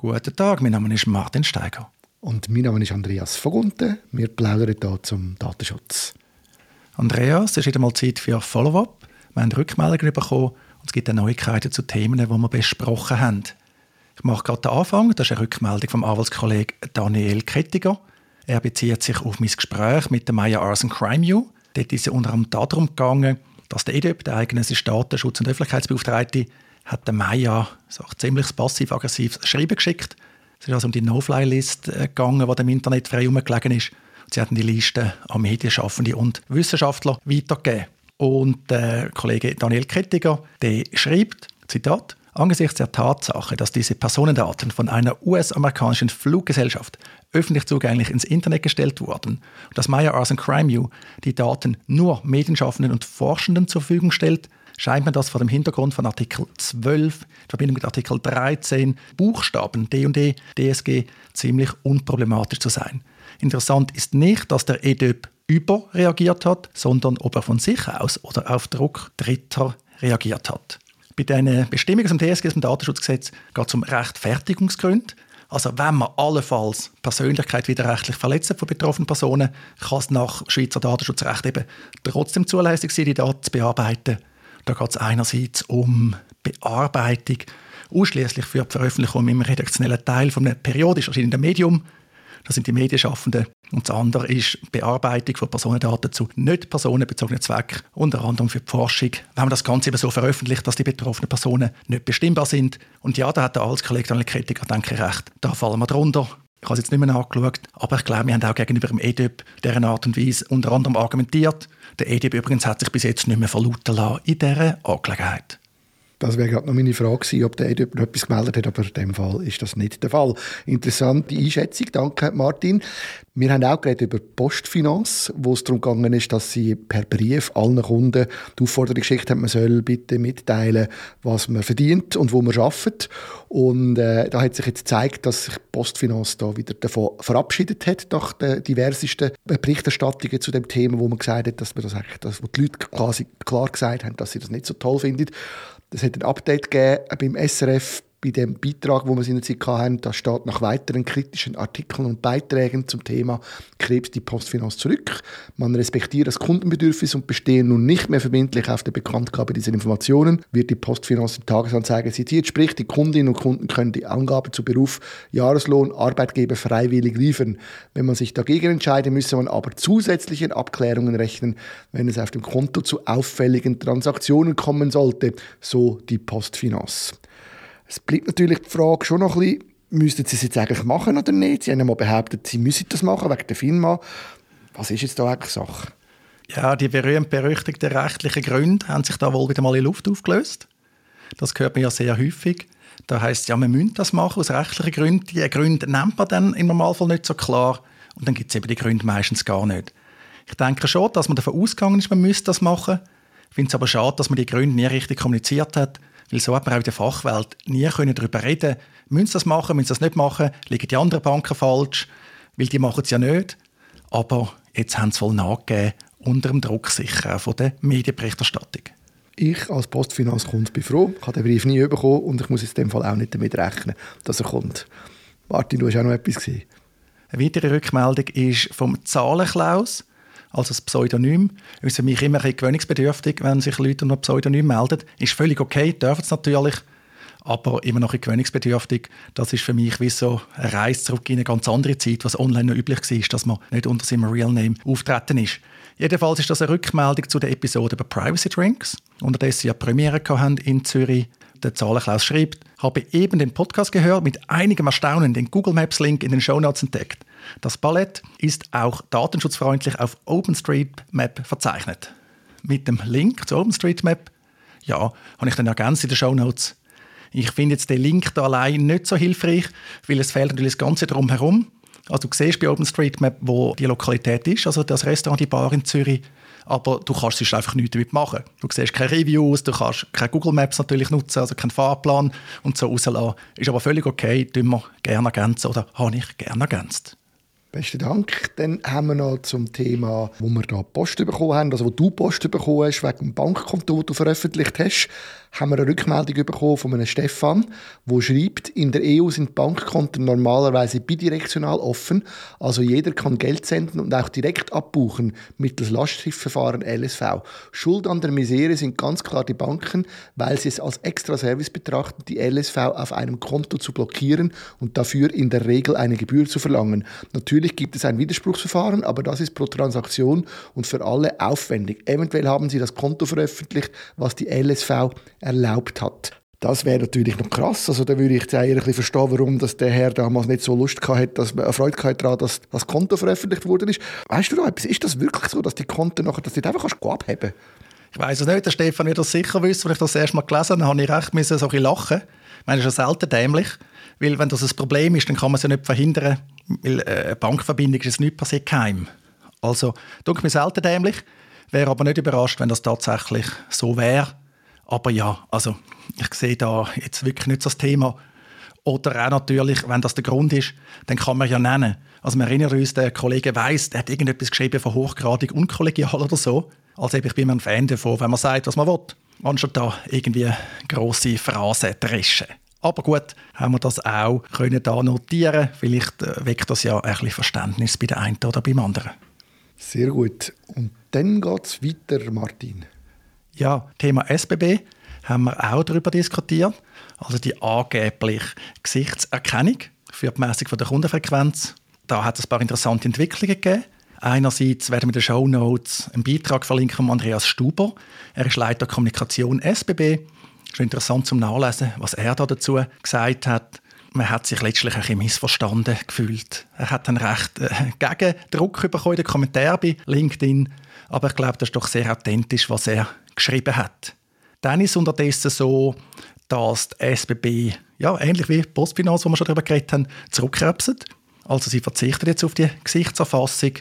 Guten Tag, mein Name ist Martin Steiger. Und mein Name ist Andreas Vogunten. Wir plaudern hier zum Datenschutz. Andreas, es ist wieder mal Zeit für Follow-up. Wir haben Rückmeldungen bekommen und es gibt Neuigkeiten zu Themen, die wir besprochen haben. Ich mache gerade den Anfang. Das ist eine Rückmeldung vom Anwaltskollegen Daniel Kettiger. Er bezieht sich auf mein Gespräch mit der Maya Arson Crime U. Dort ist es unter anderem darum gegangen, dass der EDÖP, der eigene Datenschutz- und Öffentlichkeitsbeauftragte, hat der Maya so ziemlich passiv-aggressives Schreiben geschickt. Es ist also um die No-Fly-List äh, gegangen, die dem Internet frei herumgelegen ist. Sie hatten die Liste an Medienschaffende und Wissenschaftler weitergegeben. Und der Kollege Daniel Kettiger, der schreibt, Zitat, Angesichts der Tatsache, dass diese Personendaten von einer US-amerikanischen Fluggesellschaft öffentlich zugänglich ins Internet gestellt wurden und dass Meyer Arson Crime U die Daten nur Medienschaffenden und Forschenden zur Verfügung stellt, scheint mir das vor dem Hintergrund von Artikel 12 in Verbindung mit Artikel 13 Buchstaben D und D DSG ziemlich unproblematisch zu sein. Interessant ist nicht, dass der EDÖP überreagiert hat, sondern ob er von sich aus oder auf Druck Dritter reagiert hat. Bei diesen Bestimmungen zum DSG, zum Datenschutzgesetz, geht es um Rechtfertigungsgründe. Also wenn man allenfalls Persönlichkeit widerrechtlich verletzt von betroffenen Personen, kann es nach Schweizer Datenschutzrecht eben trotzdem zulässig sein, die Daten zu bearbeiten. Da geht es einerseits um Bearbeitung, ausschließlich für die Veröffentlichung im redaktionellen Teil von einem periodisch erscheinenden Medium. Das sind die Medienschaffenden. Und das andere ist Bearbeitung von Personendaten zu nicht personenbezogenen Zwecken, unter anderem für die Forschung. Wenn man das Ganze eben so veröffentlicht, dass die betroffenen Personen nicht bestimmbar sind. Und ja, da hat der Alskollege Daniel Kritiker, denke ich, recht. Da fallen wir drunter. Ich habe es jetzt nicht mehr nachgeschaut, aber ich glaube, wir haben auch gegenüber dem EDIP deren Art und Weise unter anderem argumentiert. Der EDIP übrigens hat sich bis jetzt nicht mehr verlauten lassen in dieser Angelegenheit. Das wäre gerade noch meine Frage gewesen, ob der jemand etwas gemeldet hat, aber in dem Fall ist das nicht der Fall. Interessante Einschätzung, danke Martin. Wir haben auch geredet über Postfinanz, wo es darum gegangen ist, dass sie per Brief allen Kunden die Aufforderung geschickt haben, man soll bitte mitteilen, was man verdient und wo man arbeitet. Und äh, da hat sich jetzt gezeigt, dass sich Postfinanz da wieder davon verabschiedet hat, nach den diversesten Berichterstattungen zu dem Thema, wo man gesagt hat, dass man das eigentlich, dass, wo die Leute quasi klar gesagt haben, dass sie das nicht so toll finden. Es hat ein Update gegeben beim SRF bei dem Beitrag, wo wir in der Zeit hatten, da steht nach weiteren kritischen Artikeln und Beiträgen zum Thema Krebs die Postfinanz zurück. Man respektiert das Kundenbedürfnis und bestehe nun nicht mehr verbindlich auf der Bekanntgabe dieser Informationen, wird die Postfinanz in Tagesanzeige zitiert. Sprich, die Kundinnen und Kunden können die Angabe zu Beruf, Jahreslohn, Arbeitgeber freiwillig liefern. Wenn man sich dagegen entscheidet, müsse man aber zusätzliche Abklärungen rechnen, wenn es auf dem Konto zu auffälligen Transaktionen kommen sollte, so die Postfinanz. Es bleibt natürlich die Frage schon noch ein bisschen, müssten sie es jetzt eigentlich machen oder nicht? Sie haben mal behauptet, sie müssen das machen wegen der FINMA. Was ist jetzt da eigentlich Sache? Ja, die berühmt-berüchtigten rechtlichen Gründe haben sich da wohl wieder mal in Luft aufgelöst. Das hört man ja sehr häufig. Da heißt ja, man müsste das machen aus rechtlichen Gründen. Die Gründe nennt man dann im Normalfall nicht so klar und dann gibt es eben die Gründe meistens gar nicht. Ich denke schon, dass man davon ausgegangen ist, man müsste das machen. Ich finde es aber schade, dass man die Gründe nie richtig kommuniziert hat weil so hat man auch in der Fachwelt nie darüber reden Müssen sie das machen, müssen sie das nicht machen? Liegen die anderen Banken falsch? Weil die machen es ja nicht. Aber jetzt haben sie voll nachgegeben, unter dem Druck sicher auch von der Medienberichterstattung. Ich als Postfinanzkunde bin froh, ich habe den Brief nie bekommen und ich muss in dem Fall auch nicht damit rechnen, dass er kommt. Martin, du hast auch noch etwas gesehen. Eine weitere Rückmeldung ist vom Zahlenklaus als ein Pseudonym. Das ist für mich immer ein gewöhnungsbedürftig, wenn sich Leute unter Pseudonym melden. Ist völlig okay, dürfen es natürlich, aber immer noch ein gewöhnungsbedürftig. Das ist für mich wie so eine Reise zurück in eine ganz andere Zeit, was online noch üblich war, dass man nicht unter seinem Real Name auftreten ist. Jedenfalls ist das eine Rückmeldung zu der Episode über Privacy Drinks, unterdessen ja Premiere in Zürich. Der Zahlenklaus schreibt, habe eben den Podcast gehört, mit einigem Erstaunen den Google Maps Link in den Show Notes entdeckt. Das Ballett ist auch datenschutzfreundlich auf OpenStreetMap verzeichnet. Mit dem Link zu OpenStreetMap, ja, habe ich dann ergänzt in den Show Notes. Ich finde jetzt den Link da allein nicht so hilfreich, weil es fehlt natürlich das Ganze drumherum. Also du siehst bei OpenStreetMap, wo die Lokalität ist, also das Restaurant, die Bar in Zürich, aber du kannst sonst einfach nichts damit machen. Du siehst keine Reviews, du kannst keine Google Maps natürlich nutzen, also keinen Fahrplan und so rauslassen. Ist aber völlig okay, tun wir gerne ergänzen oder habe ich gerne ergänzt. Besten Dank. Dann haben wir noch zum Thema, wo wir da Post bekommen haben, also wo du Post bekommen hast, wegen dem Bankkonto, das du veröffentlicht hast. Haben wir eine Rückmeldung bekommen von einem Stefan, der schreibt, in der EU sind Bankkonten normalerweise bidirektional offen, also jeder kann Geld senden und auch direkt abbuchen mittels Lastschriftverfahren LSV. Schuld an der Misere sind ganz klar die Banken, weil sie es als extra Service betrachten, die LSV auf einem Konto zu blockieren und dafür in der Regel eine Gebühr zu verlangen. Natürlich gibt es ein Widerspruchsverfahren, aber das ist pro Transaktion und für alle aufwendig. Eventuell haben sie das Konto veröffentlicht, was die LSV erlaubt hat. Das wäre natürlich noch krass. Also da würde ich eher ein verstehen, warum das der Herr damals nicht so Lust hatte, dass man Freude daran, dass das Konto veröffentlicht worden ist. Weißt du noch etwas? Ist das wirklich so, dass die Konten nachher, dass du einfach kannst abheben Ich weiß es nicht. Der Stefan wird das sicher wissen. Als ich das erste Mal gelesen habe, habe ich recht müssen, so ein lachen. Ich meine, das ist ja selten dämlich. Weil wenn das ein Problem ist, dann kann man es ja nicht verhindern. Weil äh, eine Bankverbindung ist jetzt nicht passiert geheim. Also, tut mir selten dämlich. Wäre aber nicht überrascht, wenn das tatsächlich so wäre. Aber ja, also ich sehe da jetzt wirklich nicht das Thema. Oder auch natürlich, wenn das der Grund ist, dann kann man ja nennen. Also wir erinnern uns, der Kollege weiss, der hat irgendetwas geschrieben von hochgradig unkollegial oder so. Also ich bin ein Fan davon, wenn man sagt, was man will. Anstatt da irgendwie grosse Phrasen dreschen. Aber gut, haben wir das auch können da notieren. Vielleicht äh, weckt das ja ein bisschen Verständnis bei der einen oder beim anderen. Sehr gut. Und dann geht es weiter, Martin. Ja, Thema SBB haben wir auch darüber diskutiert. Also die angebliche Gesichtserkennung für die Messung der Kundenfrequenz. Da hat es ein paar interessante Entwicklungen gegeben. Einerseits werden wir in den Show Notes einen Beitrag verlinken von Andreas Stuber. Er ist Leiter Kommunikation SBB. Ist interessant zum Nachlesen, was er da dazu gesagt hat. Man hat sich letztlich ein bisschen missverstanden gefühlt. Er hat einen recht äh, Gegendruck bekommen in den Kommentaren bei LinkedIn. Aber ich glaube, das ist doch sehr authentisch, was er geschrieben hat. Dann ist es unterdessen so, dass die SBB, ja, ähnlich wie Postfinanz, wo wir schon darüber geredet haben, zurückkrebset. Also sie verzichten jetzt auf die Gesichtserfassung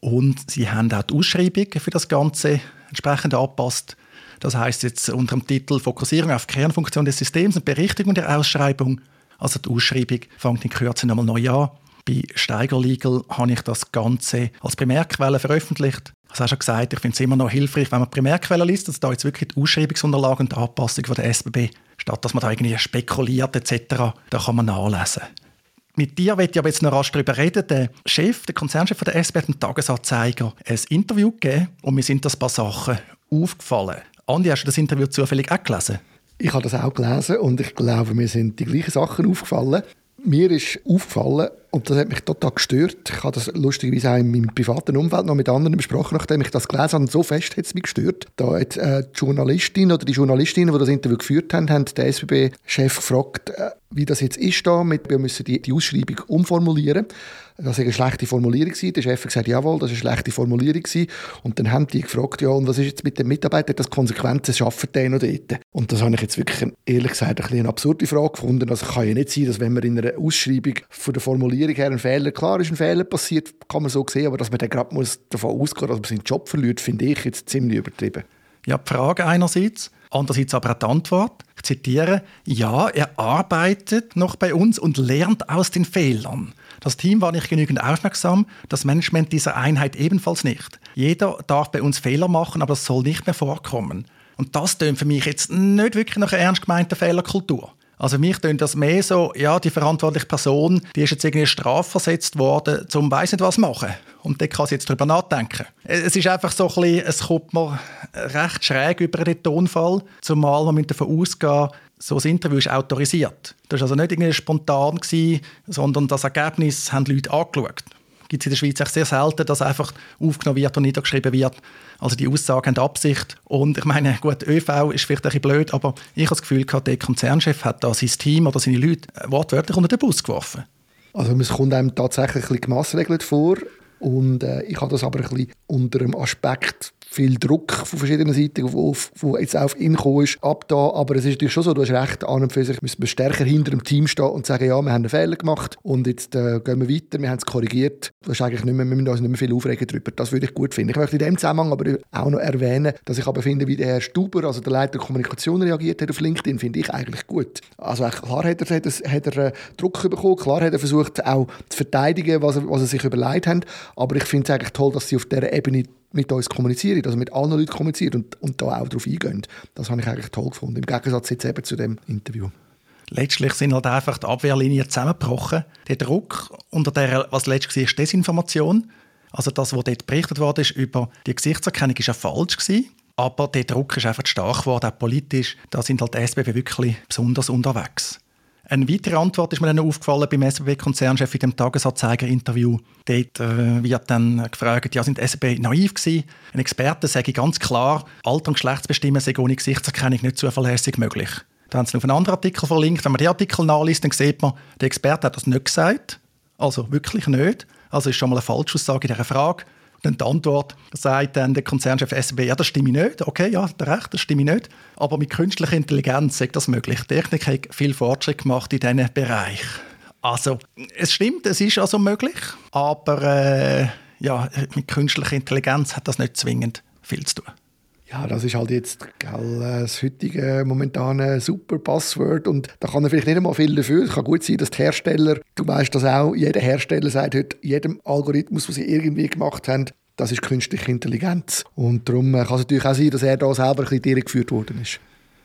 und sie haben auch die Ausschreibung für das Ganze entsprechend angepasst. Das heißt jetzt unter dem Titel Fokussierung auf Kernfunktion des Systems und Berichtigung der Ausschreibung. Also die Ausschreibung fängt in Kürze nochmal neu an. Bei Steiger Legal habe ich das Ganze als Primärquelle veröffentlicht. Ich habe schon gesagt, ich finde es immer noch hilfreich, wenn man Primärquellen liest, dass da jetzt wirklich die Ausschreibungsunterlagen und die Anpassung der SBB, statt dass man da irgendwie spekuliert etc., da kann man nachlesen. Mit dir möchte ich aber jetzt noch rasch darüber reden. Der Chef, der Konzernchef der SBB hat einen Tagesanzeiger ein Interview gegeben und mir sind das paar Sachen aufgefallen. Andi, hast du das Interview zufällig auch gelesen? Ich habe das auch gelesen und ich glaube, mir sind die gleichen Sachen aufgefallen. Mir ist aufgefallen, und das hat mich total gestört. Ich habe das lustigerweise auch in meinem privaten Umfeld noch mit anderen besprochen, nachdem ich das gelesen habe. So fest hat es mich gestört. Da hat äh, die Journalistin oder die Journalistinnen, die das Interview geführt haben, haben den SBB-Chef gefragt, äh, wie das jetzt ist da. Wir müssen die, die Ausschreibung umformulieren. Das war eine schlechte Formulierung. Der Chef hat gesagt, jawohl, das war eine schlechte Formulierung. Und dann haben die gefragt, ja, und was ist jetzt mit den Mitarbeitern? Das Konsequenzen schaffen die noch dort? Und das habe ich jetzt wirklich, ehrlich gesagt, ein eine absurde Frage gefunden. Also kann ja nicht sein, dass wenn man in einer Ausschreibung von der Formulierung her einen Fehler, klar ist ein Fehler passiert, kann man so sehen, aber dass man dann gerade davon ausgehen muss, dass man seinen Job verliert, finde ich jetzt ziemlich übertrieben. Ja, die Frage einerseits, andererseits aber auch die Antwort. Ich zitiere, ja, er arbeitet noch bei uns und lernt aus den Fehlern. Das Team war nicht genügend aufmerksam, das Management dieser Einheit ebenfalls nicht. Jeder darf bei uns Fehler machen, aber das soll nicht mehr vorkommen. Und das tönt für mich jetzt nicht wirklich nach einer ernst gemeinten Fehlerkultur. Also mich tönt das mehr so, ja, die verantwortliche Person, die ist jetzt irgendwie strafversetzt worden, zum weiss nicht was machen. Und dann kann sie jetzt darüber nachdenken. Es ist einfach so ein bisschen, es kommt mir recht schräg über den Tonfall, zumal man davon ausgehen so ein Interview ist autorisiert. Das war also nicht irgendwie spontan, gewesen, sondern das Ergebnis haben die Leute angeschaut. Gibt es in der Schweiz echt sehr selten, dass einfach aufgenommen wird und niedergeschrieben wird. Also die Aussagen haben Absicht. Und ich meine, gut, ÖV ist vielleicht ein bisschen blöd, aber ich habe das Gefühl, der Konzernchef hat da sein Team oder seine Leute wortwörtlich unter den Bus geworfen. Also es kommt einem tatsächlich ein bisschen gemassregelt vor. Und äh, ich habe das aber ein bisschen unter dem Aspekt viel Druck von verschiedenen Seiten, der jetzt auf ihn gekommen ist, ab da. Aber es ist natürlich schon so, du hast recht, an und für sich müssen wir stärker hinter dem Team stehen und sagen, ja, wir haben einen Fehler gemacht und jetzt äh, gehen wir weiter, wir haben es korrigiert. Das ist eigentlich nicht mehr, wir müssen uns nicht mehr viel aufregen darüber. Das würde ich gut finden. Ich möchte in dem Zusammenhang aber auch noch erwähnen, dass ich aber finde, wie der Herr Stuber, also der Leiter Kommunikation, reagiert hat auf LinkedIn, finde ich eigentlich gut. Also klar hat er, hat er, hat er äh, Druck bekommen, klar hat er versucht auch zu verteidigen, was er, was er sich überlegt hat, aber ich finde es eigentlich toll, dass sie auf dieser Ebene mit uns kommunizieren, also mit allen Leuten kommunizieren und, und da auch darauf eingehen. Das habe ich eigentlich toll gefunden, im Gegensatz jetzt eben zu dem Interview. Letztlich sind halt einfach die Abwehrlinien zusammengebrochen. Der Druck, unter der, was letztlich war, Desinformation. Also das, was dort berichtet wurde über die Gesichtserkennung, ist ja falsch gewesen. Aber der Druck ist einfach stark geworden, auch politisch. Da sind halt die SBB wirklich besonders unterwegs. Eine weitere Antwort ist mir dann aufgefallen beim SBB-Konzernchef in dem Tagesanzeiger-Interview. Dort äh, wird dann gefragt, ja, sind SBB naiv gewesen? Ein Experte sage ganz klar, Alter und Geschlechtsbestimmen sei ohne Gesichtserkennung nicht zuverlässig möglich. Da haben sie auf einen anderen Artikel verlinkt. Wenn man den Artikel nachliest, dann sieht man, der Experte hat das nicht gesagt. Also wirklich nicht. Also ist schon mal eine Falschaussage in dieser Frage. Dann die Antwort sagt dann der Konzernchef SB, ja, das stimme nicht. Okay, ja, der Recht, das stimme nicht. Aber mit künstlicher Intelligenz ist das möglich. Die Technik hat viel Fortschritt gemacht in diesem Bereich. Also, es stimmt, es ist also möglich, aber äh, ja, mit künstlicher Intelligenz hat das nicht zwingend viel zu tun. Ja, das ist halt jetzt gell, das heutige momentane super Passwort und da kann er vielleicht nicht einmal viel dafür. Es kann gut sein, dass die Hersteller, du weißt das auch, jeder Hersteller sagt heute, jedem Algorithmus, den sie irgendwie gemacht haben, das ist künstliche Intelligenz. Und darum kann es natürlich auch sein, dass er da selber ein bisschen geführt worden ist.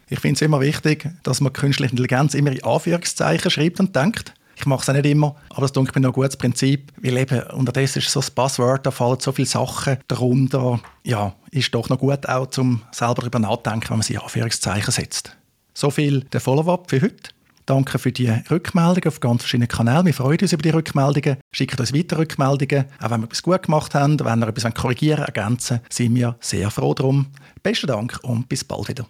Ich finde es immer wichtig, dass man künstliche Intelligenz immer in Anführungszeichen schreibt und denkt. Ich mache es auch nicht immer, aber das denke mir noch ein gutes Prinzip, weil eben unterdessen ist so das Passwort, da fallen so viele Sachen darunter. Ja, ist doch noch gut auch, zum selber darüber nachdenken, wenn man in Anführungszeichen setzt. So viel der Follow-up für heute. Danke für die Rückmeldungen auf ganz verschiedenen Kanälen. Wir freuen uns über die Rückmeldungen. Schickt uns weitere Rückmeldungen. Auch wenn wir etwas gut gemacht haben, wenn wir etwas korrigieren, ergänzen, sind wir sehr froh darum. Besten Dank und bis bald wieder.